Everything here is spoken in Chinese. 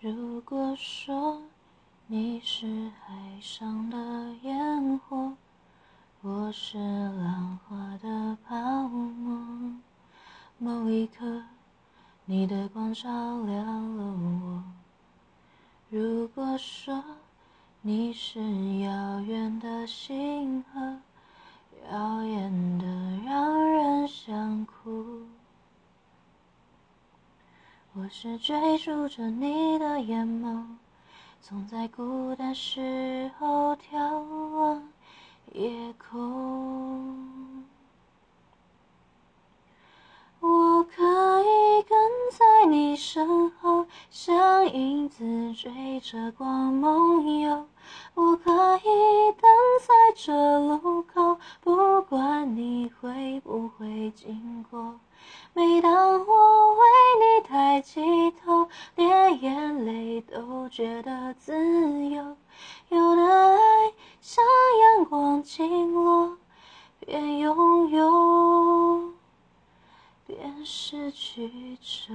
如果说你是海上的烟火，我是浪花的泡沫，某一刻你的光照亮了我。如果说你是遥远的星河，我是追逐着你的眼眸，总在孤单时候眺望夜空。我可以跟在你身后，像影子追着光梦游。我可以等在这路口，不管你会不会经过。每当我连眼泪都觉得自由。有的爱像阳光倾落，边拥有边失去着。